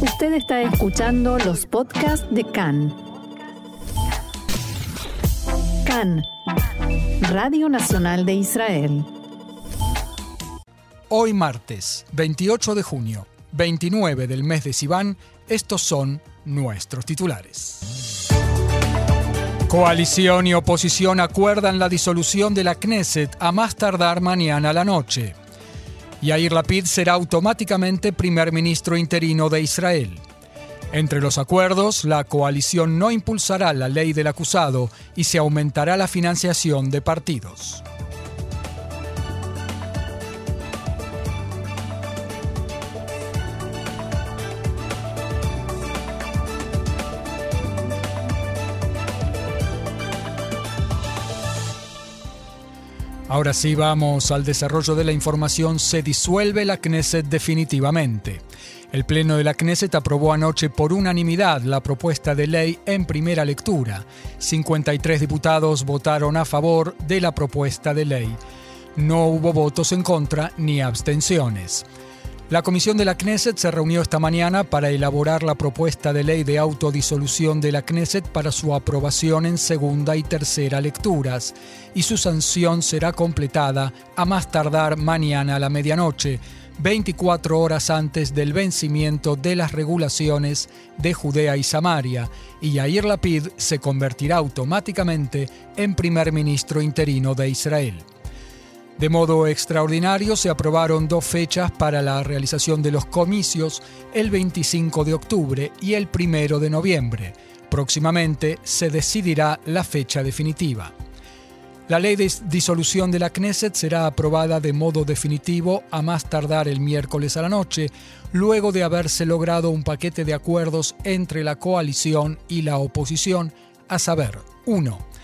Usted está escuchando los podcasts de CAN. CAN, Radio Nacional de Israel. Hoy martes, 28 de junio, 29 del mes de Sivan, estos son nuestros titulares. Coalición y oposición acuerdan la disolución de la Knesset a más tardar mañana a la noche. Yair Lapid será automáticamente primer ministro interino de Israel. Entre los acuerdos, la coalición no impulsará la ley del acusado y se aumentará la financiación de partidos. Ahora sí vamos al desarrollo de la información. Se disuelve la Knesset definitivamente. El Pleno de la Knesset aprobó anoche por unanimidad la propuesta de ley en primera lectura. 53 diputados votaron a favor de la propuesta de ley. No hubo votos en contra ni abstenciones. La comisión de la Knesset se reunió esta mañana para elaborar la propuesta de ley de autodisolución de la Knesset para su aprobación en segunda y tercera lecturas, y su sanción será completada a más tardar mañana a la medianoche, 24 horas antes del vencimiento de las regulaciones de Judea y Samaria, y Yair Lapid se convertirá automáticamente en primer ministro interino de Israel. De modo extraordinario se aprobaron dos fechas para la realización de los comicios, el 25 de octubre y el 1 de noviembre. Próximamente se decidirá la fecha definitiva. La ley de disolución de la Knesset será aprobada de modo definitivo a más tardar el miércoles a la noche, luego de haberse logrado un paquete de acuerdos entre la coalición y la oposición, a saber, 1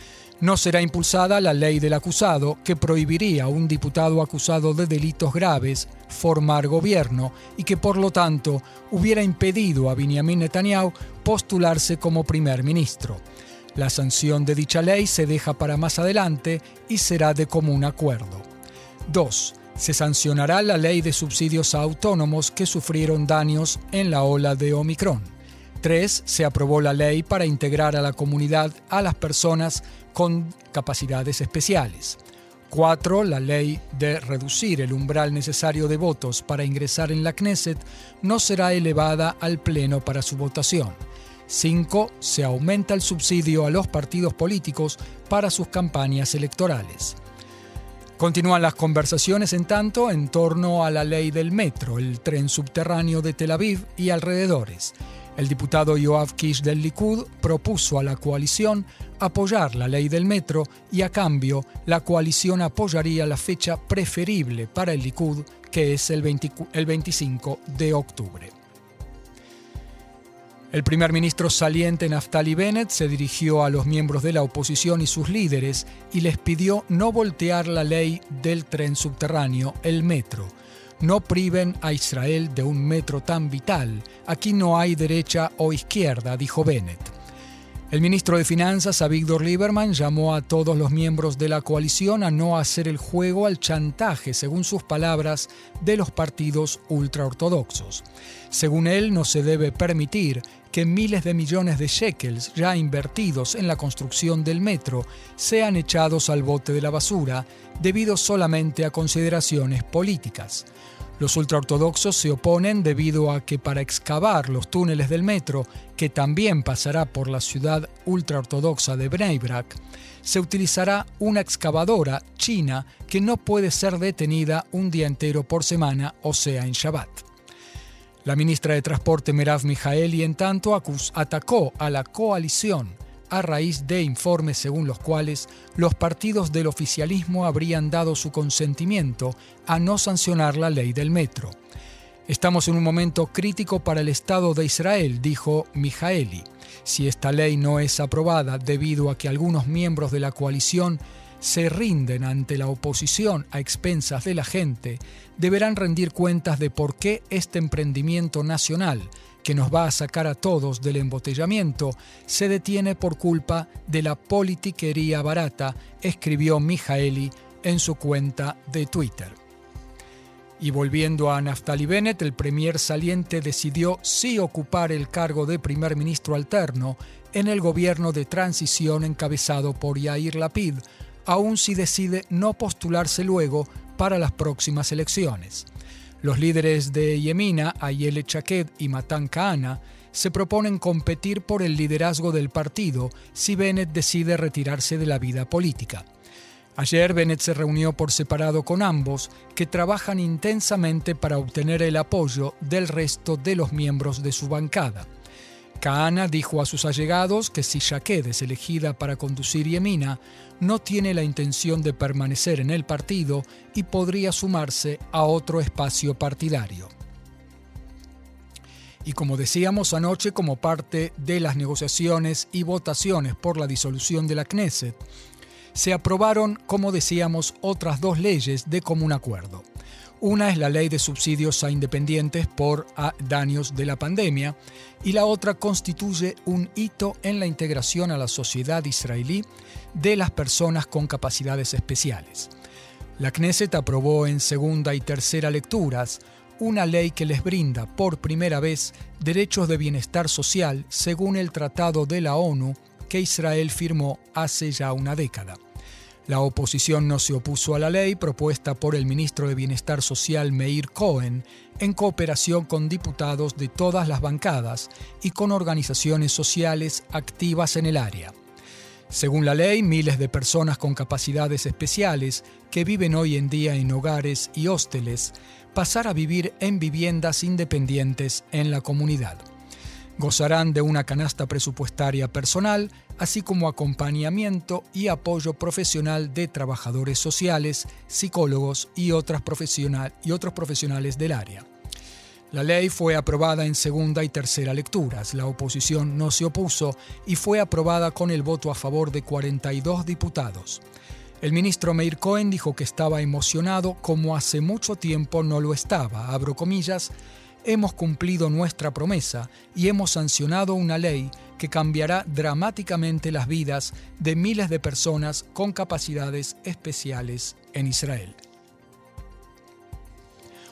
no será impulsada la ley del acusado que prohibiría a un diputado acusado de delitos graves formar gobierno y que por lo tanto hubiera impedido a Benjamin Netanyahu postularse como primer ministro. La sanción de dicha ley se deja para más adelante y será de común acuerdo. 2. Se sancionará la ley de subsidios a autónomos que sufrieron daños en la ola de Omicron. 3. Se aprobó la ley para integrar a la comunidad a las personas con capacidades especiales. 4. La ley de reducir el umbral necesario de votos para ingresar en la Knesset no será elevada al Pleno para su votación. 5. Se aumenta el subsidio a los partidos políticos para sus campañas electorales. Continúan las conversaciones, en tanto, en torno a la ley del metro, el tren subterráneo de Tel Aviv y alrededores. El diputado Yoav Kish del Likud propuso a la coalición apoyar la ley del metro y a cambio la coalición apoyaría la fecha preferible para el Likud, que es el, 25 de octubre. El primer ministro saliente Naftali Bennett se dirigió a los miembros de la oposición y sus líderes y les pidió no voltear la ley del tren subterráneo, el metro, no priven a Israel de un metro tan vital. Aquí no hay derecha o izquierda, dijo Bennett. El ministro de Finanzas, Avigdor Lieberman, llamó a todos los miembros de la coalición a no hacer el juego al chantaje, según sus palabras, de los partidos ultraortodoxos. Según él, no se debe permitir que miles de millones de shekels ya invertidos en la construcción del metro sean echados al bote de la basura debido solamente a consideraciones políticas. Los ultraortodoxos se oponen debido a que para excavar los túneles del metro, que también pasará por la ciudad ultraortodoxa de Bnei Brak, se utilizará una excavadora china que no puede ser detenida un día entero por semana, o sea, en Shabbat. La ministra de Transporte Merav Mijaeli, en tanto, atacó a la coalición a raíz de informes según los cuales los partidos del oficialismo habrían dado su consentimiento a no sancionar la ley del metro. Estamos en un momento crítico para el Estado de Israel, dijo Mijaeli. Si esta ley no es aprobada debido a que algunos miembros de la coalición se rinden ante la oposición a expensas de la gente, deberán rendir cuentas de por qué este emprendimiento nacional que nos va a sacar a todos del embotellamiento, se detiene por culpa de la politiquería barata, escribió Mijaeli en su cuenta de Twitter. Y volviendo a Naftali Bennett, el premier saliente decidió sí ocupar el cargo de primer ministro alterno en el gobierno de transición encabezado por Yair Lapid, aun si decide no postularse luego para las próximas elecciones. Los líderes de Yemina, Ayele Chaked y Matan Kahana, se proponen competir por el liderazgo del partido si Bennett decide retirarse de la vida política. Ayer Bennett se reunió por separado con ambos, que trabajan intensamente para obtener el apoyo del resto de los miembros de su bancada. Kahana dijo a sus allegados que si Shaked es elegida para conducir Yemina, no tiene la intención de permanecer en el partido y podría sumarse a otro espacio partidario. Y como decíamos anoche, como parte de las negociaciones y votaciones por la disolución de la Knesset, se aprobaron, como decíamos, otras dos leyes de común acuerdo. Una es la ley de subsidios a independientes por daños de la pandemia y la otra constituye un hito en la integración a la sociedad israelí de las personas con capacidades especiales. La Knesset aprobó en segunda y tercera lecturas una ley que les brinda por primera vez derechos de bienestar social según el Tratado de la ONU que Israel firmó hace ya una década. La oposición no se opuso a la ley propuesta por el ministro de Bienestar Social Meir Cohen en cooperación con diputados de todas las bancadas y con organizaciones sociales activas en el área. Según la ley, miles de personas con capacidades especiales que viven hoy en día en hogares y hósteles pasar a vivir en viviendas independientes en la comunidad. Gozarán de una canasta presupuestaria personal, así como acompañamiento y apoyo profesional de trabajadores sociales, psicólogos y, otras y otros profesionales del área. La ley fue aprobada en segunda y tercera lecturas. La oposición no se opuso y fue aprobada con el voto a favor de 42 diputados. El ministro Meir Cohen dijo que estaba emocionado como hace mucho tiempo no lo estaba, abro comillas, hemos cumplido nuestra promesa y hemos sancionado una ley que cambiará dramáticamente las vidas de miles de personas con capacidades especiales en Israel.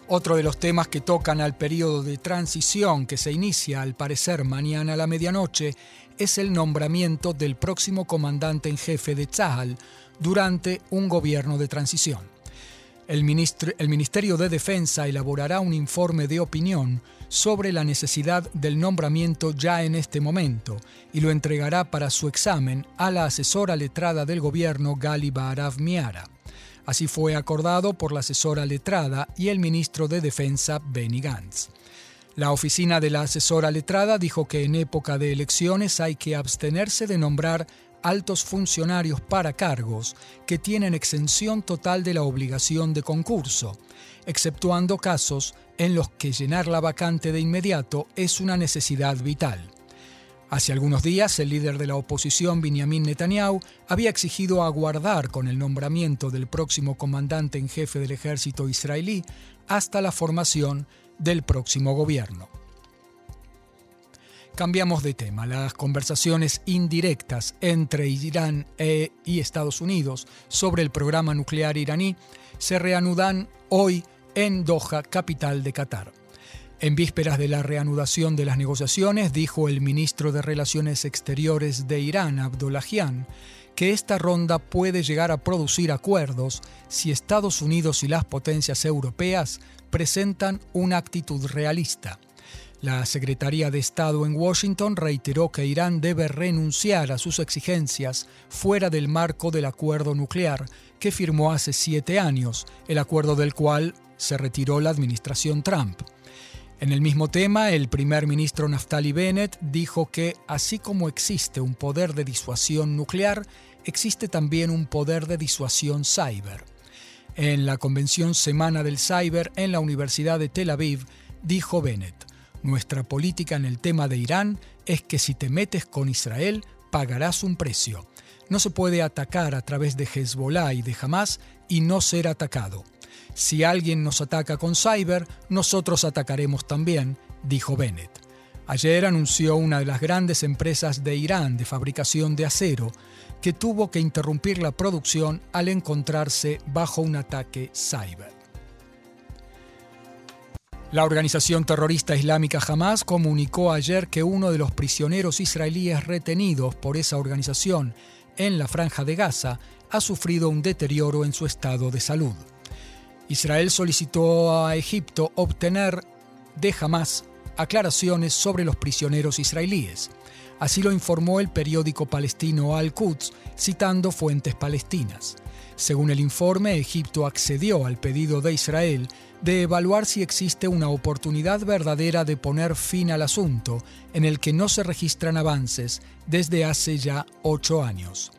Otro de los temas que tocan al periodo de transición que se inicia al parecer mañana a la medianoche es el nombramiento del próximo comandante en jefe de Tzahal durante un gobierno de transición. El, Ministerio de Defensa elaborará un informe de opinión sobre la necesidad del nombramiento ya en este momento y lo entregará para su examen a la asesora letrada del gobierno Gali Baharav Miara. Así fue acordado por la asesora letrada y el ministro de Defensa Benny Gantz. La oficina de la asesora letrada dijo que en época de elecciones hay que abstenerse de nombrar altos funcionarios para cargos que tienen exención total de la obligación de concurso, exceptuando casos en los que llenar la vacante de inmediato es una necesidad vital. Hace algunos días, el líder de la oposición, Benjamin Netanyahu, había exigido aguardar con el nombramiento del próximo comandante en jefe del ejército israelí hasta la formación del próximo gobierno. Cambiamos de tema. Las conversaciones indirectas entre Irán e y Estados Unidos sobre el programa nuclear iraní se reanudan hoy en Doha, capital de Qatar. En vísperas de la reanudación de las negociaciones, dijo el ministro de Relaciones Exteriores de Irán, Abdullahian, que esta ronda puede llegar a producir acuerdos si Estados Unidos y las potencias europeas presentan una actitud realista. La Secretaría de Estado en Washington reiteró que Irán debe renunciar a sus exigencias fuera del marco del acuerdo nuclear que firmó hace siete años, el acuerdo del cual se retiró la administración Trump. En el mismo tema, el primer ministro Naftali Bennett dijo que, así como existe un poder de disuasión nuclear, existe también un poder de disuasión cyber. En la convención Semana del Cyber en la Universidad de Tel Aviv, dijo Bennett, nuestra política en el tema de Irán es que si te metes con Israel, pagarás un precio. No se puede atacar a través de Hezbollah y de Hamas y no ser atacado. Si alguien nos ataca con cyber, nosotros atacaremos también, dijo Bennett. Ayer anunció una de las grandes empresas de Irán de fabricación de acero que tuvo que interrumpir la producción al encontrarse bajo un ataque cyber. La organización terrorista islámica Hamas comunicó ayer que uno de los prisioneros israelíes retenidos por esa organización en la franja de Gaza ha sufrido un deterioro en su estado de salud. Israel solicitó a Egipto obtener de Hamas aclaraciones sobre los prisioneros israelíes. Así lo informó el periódico palestino Al-Quds, citando fuentes palestinas. Según el informe, Egipto accedió al pedido de Israel de evaluar si existe una oportunidad verdadera de poner fin al asunto, en el que no se registran avances desde hace ya ocho años.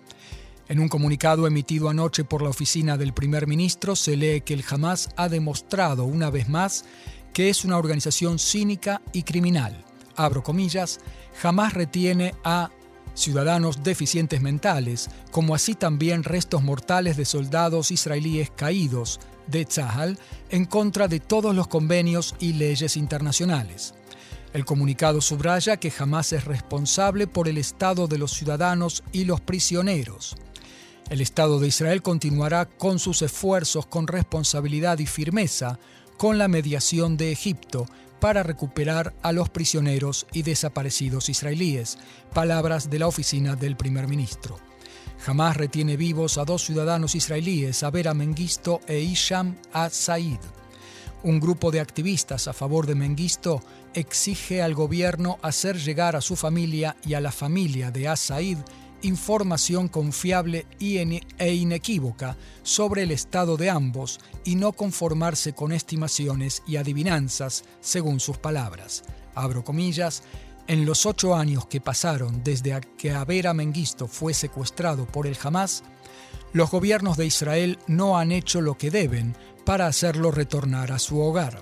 En un comunicado emitido anoche por la oficina del primer ministro se lee que el Hamas ha demostrado una vez más que es una organización cínica y criminal. Abro comillas, jamás retiene a ciudadanos deficientes mentales, como así también restos mortales de soldados israelíes caídos de Tzahal en contra de todos los convenios y leyes internacionales. El comunicado subraya que jamás es responsable por el estado de los ciudadanos y los prisioneros. El Estado de Israel continuará con sus esfuerzos con responsabilidad y firmeza con la mediación de Egipto para recuperar a los prisioneros y desaparecidos israelíes, palabras de la oficina del primer ministro. Jamás retiene vivos a dos ciudadanos israelíes, Abera Mengisto e Isham al-Said. Un grupo de activistas a favor de Mengisto exige al gobierno hacer llegar a su familia y a la familia de As-Said información confiable e inequívoca sobre el estado de ambos y no conformarse con estimaciones y adivinanzas, según sus palabras. Abro comillas, en los ocho años que pasaron desde que Abera Mengisto fue secuestrado por el Hamas, los gobiernos de Israel no han hecho lo que deben para hacerlo retornar a su hogar.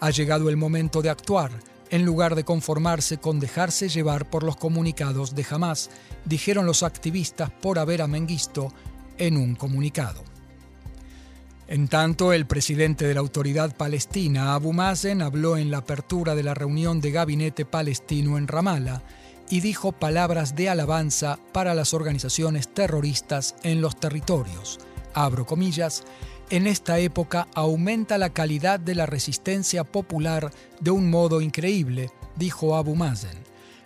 Ha llegado el momento de actuar, en lugar de conformarse con dejarse llevar por los comunicados de Hamas, dijeron los activistas por haber a en un comunicado. En tanto, el presidente de la autoridad palestina, Abu Mazen, habló en la apertura de la reunión de gabinete palestino en Ramallah y dijo palabras de alabanza para las organizaciones terroristas en los territorios. Abro comillas, en esta época aumenta la calidad de la resistencia popular de un modo increíble, dijo Abu Mazen.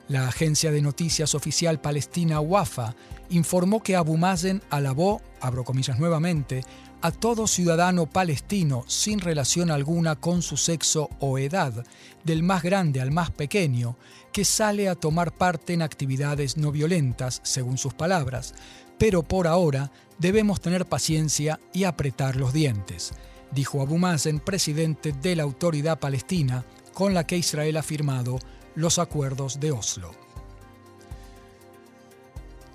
La agencia de noticias oficial palestina WAFA informó que Abu Mazen alabó, abro comillas nuevamente, a todo ciudadano palestino sin relación alguna con su sexo o edad, del más grande al más pequeño, que sale a tomar parte en actividades no violentas, según sus palabras, pero por ahora debemos tener paciencia y apretar los dientes, dijo Abu Mazen, presidente de la autoridad palestina con la que Israel ha firmado los acuerdos de Oslo.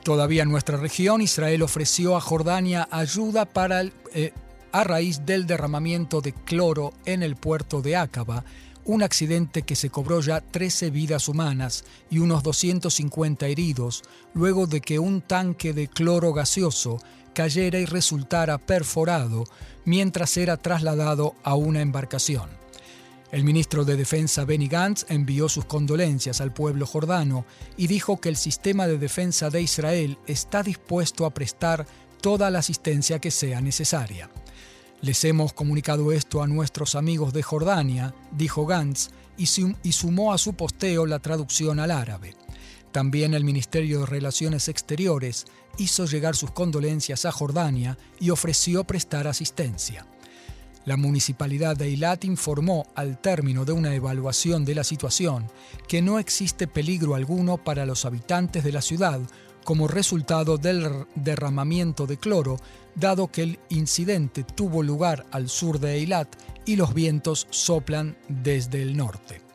Todavía en nuestra región, Israel ofreció a Jordania ayuda para eh, a raíz del derramamiento de cloro en el puerto de Aqaba, un accidente que se cobró ya 13 vidas humanas y unos 250 heridos luego de que un tanque de cloro gaseoso cayera y resultara perforado mientras era trasladado a una embarcación. El ministro de Defensa Benny Gantz envió sus condolencias al pueblo jordano y dijo que el sistema de defensa de Israel está dispuesto a prestar toda la asistencia que sea necesaria. Les hemos comunicado esto a nuestros amigos de Jordania, dijo Gantz, y, sumó a su posteo la traducción al árabe. También el Ministerio de Relaciones Exteriores hizo llegar sus condolencias a Jordania y ofreció prestar asistencia. La municipalidad de Eilat informó, al término de una evaluación de la situación, que no existe peligro alguno para los habitantes de la ciudad como resultado del derramamiento de cloro, dado que el incidente tuvo lugar al sur de Eilat y los vientos soplan desde el norte.